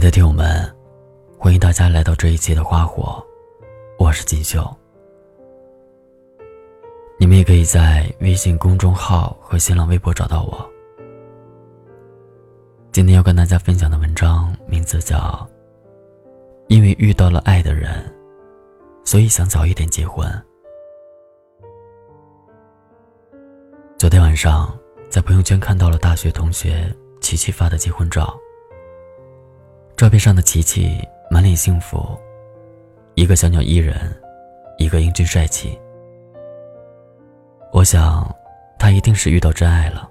爱的听友们，欢迎大家来到这一期的花火，我是锦绣。你们也可以在微信公众号和新浪微博找到我。今天要跟大家分享的文章名字叫《因为遇到了爱的人，所以想早一点结婚》。昨天晚上在朋友圈看到了大学同学琪琪发的结婚照。照片上的琪琪满脸幸福，一个小鸟依人，一个英俊帅气。我想，他一定是遇到真爱了。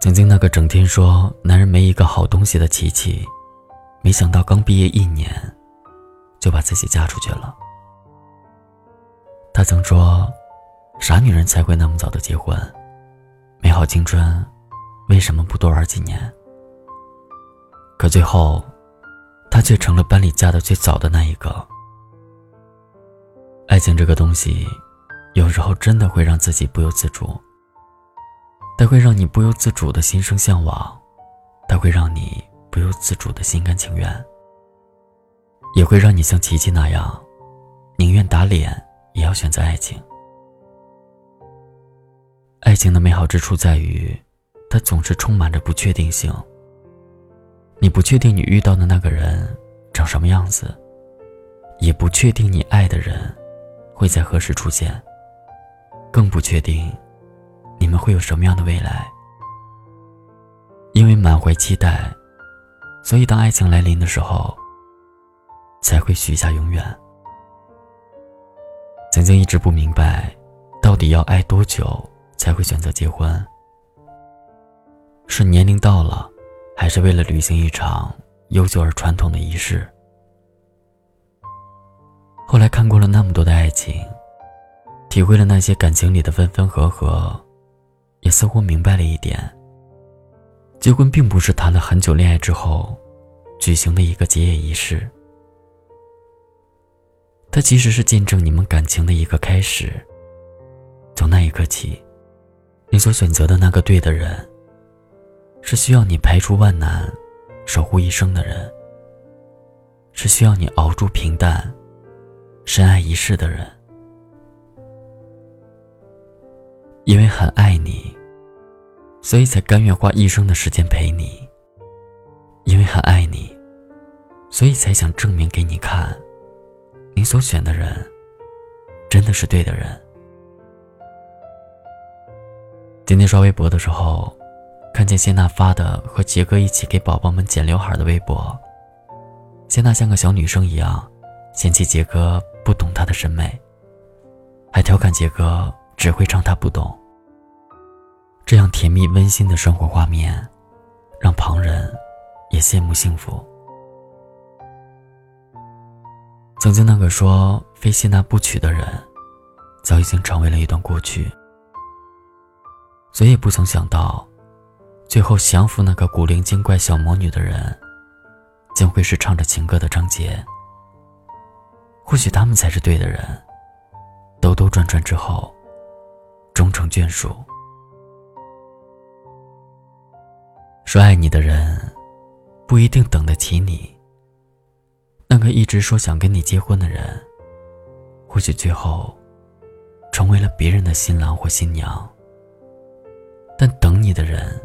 曾经那个整天说男人没一个好东西的琪琪，没想到刚毕业一年，就把自己嫁出去了。他曾说，啥女人才会那么早的结婚？美好青春，为什么不多玩几年？可最后，她却成了班里嫁的最早的那一个。爱情这个东西，有时候真的会让自己不由自主。它会让你不由自主的心生向往，它会让你不由自主的心甘情愿，也会让你像琪琪那样，宁愿打脸也要选择爱情。爱情的美好之处在于，它总是充满着不确定性。你不确定你遇到的那个人长什么样子，也不确定你爱的人会在何时出现，更不确定你们会有什么样的未来。因为满怀期待，所以当爱情来临的时候，才会许下永远。曾经一直不明白，到底要爱多久才会选择结婚？是年龄到了？还是为了履行一场悠久而传统的仪式。后来看过了那么多的爱情，体会了那些感情里的分分合合，也似乎明白了一点：结婚并不是谈了很久恋爱之后举行的一个结业仪式，它其实是见证你们感情的一个开始。从那一刻起，你所选择的那个对的人。是需要你排除万难，守护一生的人。是需要你熬住平淡，深爱一世的人。因为很爱你，所以才甘愿花一生的时间陪你。因为很爱你，所以才想证明给你看，你所选的人，真的是对的人。今天刷微博的时候。看见谢娜发的和杰哥一起给宝宝们剪刘海的微博，谢娜像个小女生一样，嫌弃杰哥不懂她的审美，还调侃杰哥只会唱她不懂。这样甜蜜温馨的生活画面，让旁人也羡慕幸福。曾经那个说非谢娜不娶的人，早已经成为了一段过去。谁也不曾想到。最后降服那个古灵精怪小魔女的人，将会是唱着情歌的张杰。或许他们才是对的人。兜兜转转之后，终成眷属。说爱你的人，不一定等得起你。那个一直说想跟你结婚的人，或许最后，成为了别人的新郎或新娘。但等你的人。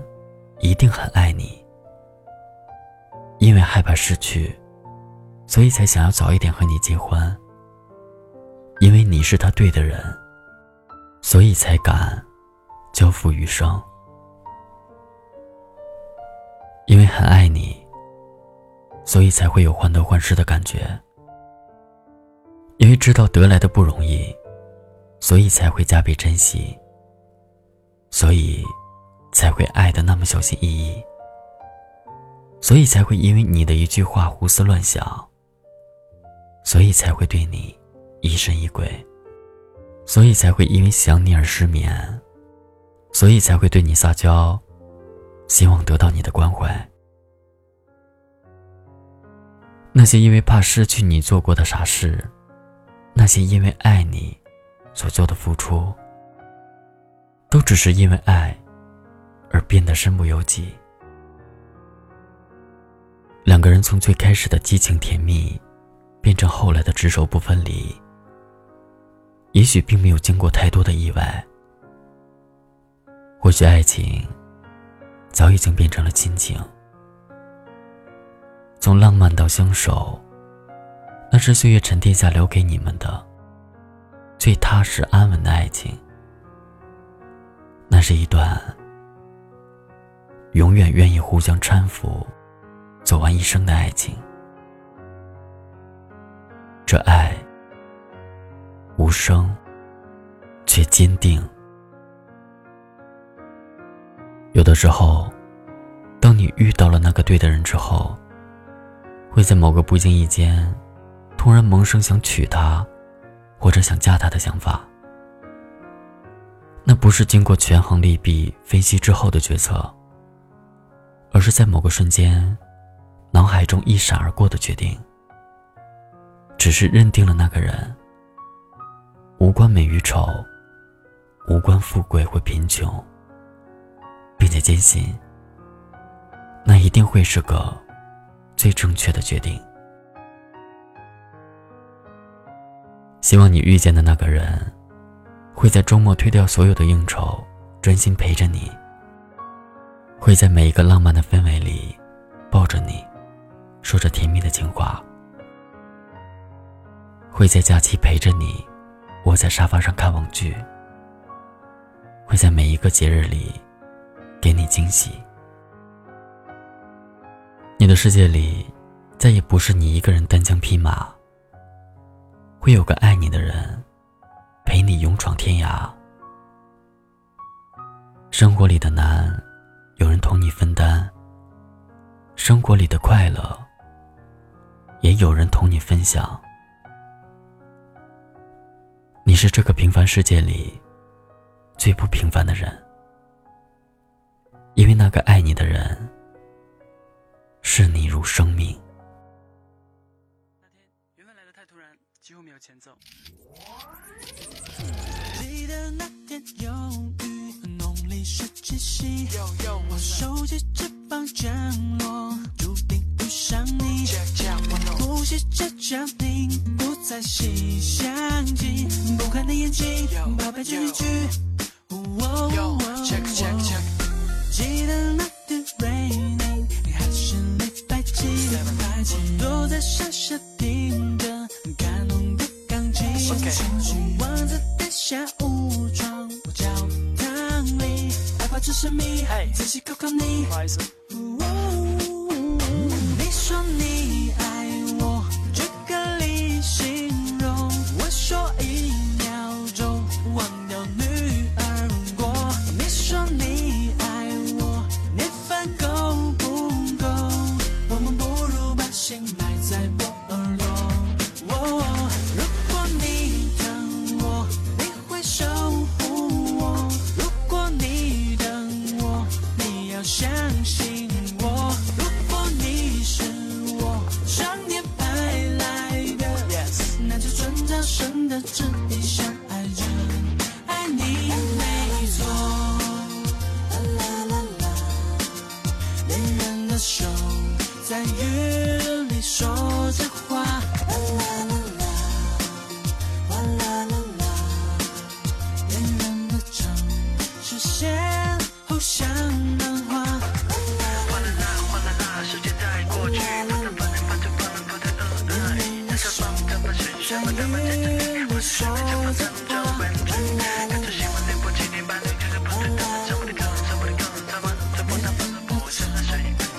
一定很爱你，因为害怕失去，所以才想要早一点和你结婚。因为你是他对的人，所以才敢交付余生。因为很爱你，所以才会有患得患失的感觉。因为知道得来的不容易，所以才会加倍珍惜。所以。才会爱的那么小心翼翼，所以才会因为你的一句话胡思乱想，所以才会对你疑神疑鬼，所以才会因为想你而失眠，所以才会对你撒娇，希望得到你的关怀。那些因为怕失去你做过的傻事，那些因为爱你所做的付出，都只是因为爱。而变得身不由己。两个人从最开始的激情甜蜜，变成后来的执手不分离。也许并没有经过太多的意外，或许爱情早已经变成了亲情。从浪漫到相守，那是岁月沉淀下留给你们的最踏实安稳的爱情。那是一段永远愿意互相搀扶。走完一生的爱情，这爱无声却坚定。有的时候，当你遇到了那个对的人之后，会在某个不经意间，突然萌生想娶她，或者想嫁她的想法。那不是经过权衡利弊分析之后的决策，而是在某个瞬间。脑海中一闪而过的决定，只是认定了那个人，无关美与丑，无关富贵或贫穷，并且坚信，那一定会是个最正确的决定。希望你遇见的那个人，会在周末推掉所有的应酬，专心陪着你；会在每一个浪漫的氛围里，抱着你。说着甜蜜的情话，会在假期陪着你，窝在沙发上看网剧。会在每一个节日里，给你惊喜。你的世界里，再也不是你一个人单枪匹马。会有个爱你的人，陪你勇闯天涯。生活里的难，有人同你分担。生活里的快乐。也有人同你分享。你是这个平凡世界里最不平凡的人，因为那个爱你的人视你如生命。缘分来的太突然，几乎没有前奏。记得那天有雨，农历十七夕，我收集翅膀降落，注定遇上你。呼吸着降临，不再细想起，不看的眼睛，宝贝这一句。仔细考考你。你相信我。如果你是我上天派来的，那就顺着神的旨意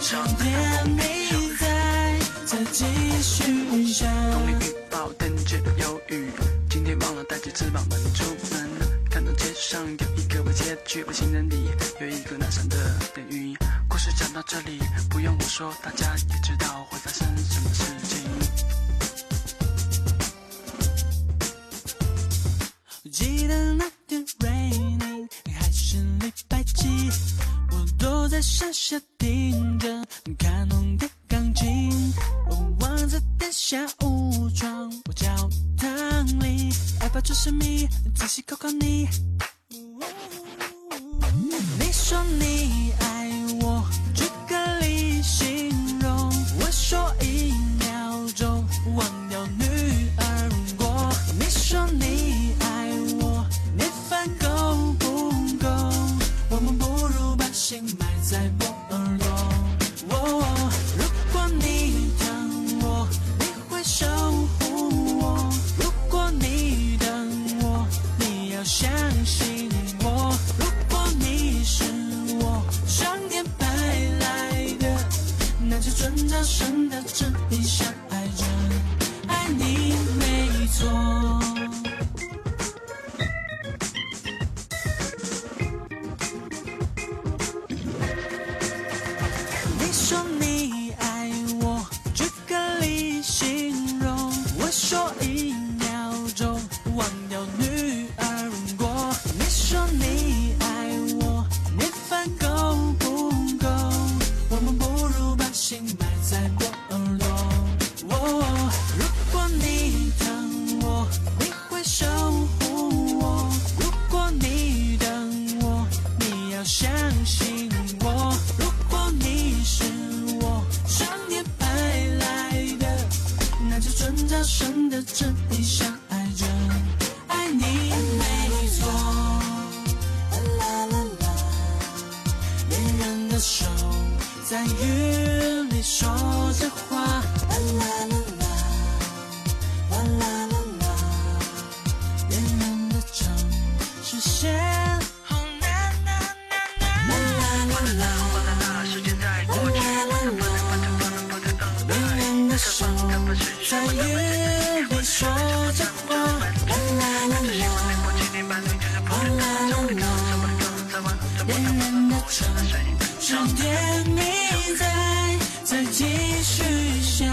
谁？上天你在，再继续想。风里预报等着有雨，今天忘了带起翅膀们出门。看到街上有一个我街区，我行人里有一个南山的电鱼。故事讲到这里，不用我说，大家也知道会发生什么事情。记得那天 rainy 还是礼拜几，我躲在山下听经过，如果你是我上天派来的，那就转角升到正你，相爱着，爱你没错。人的城，终点你在，再继续想。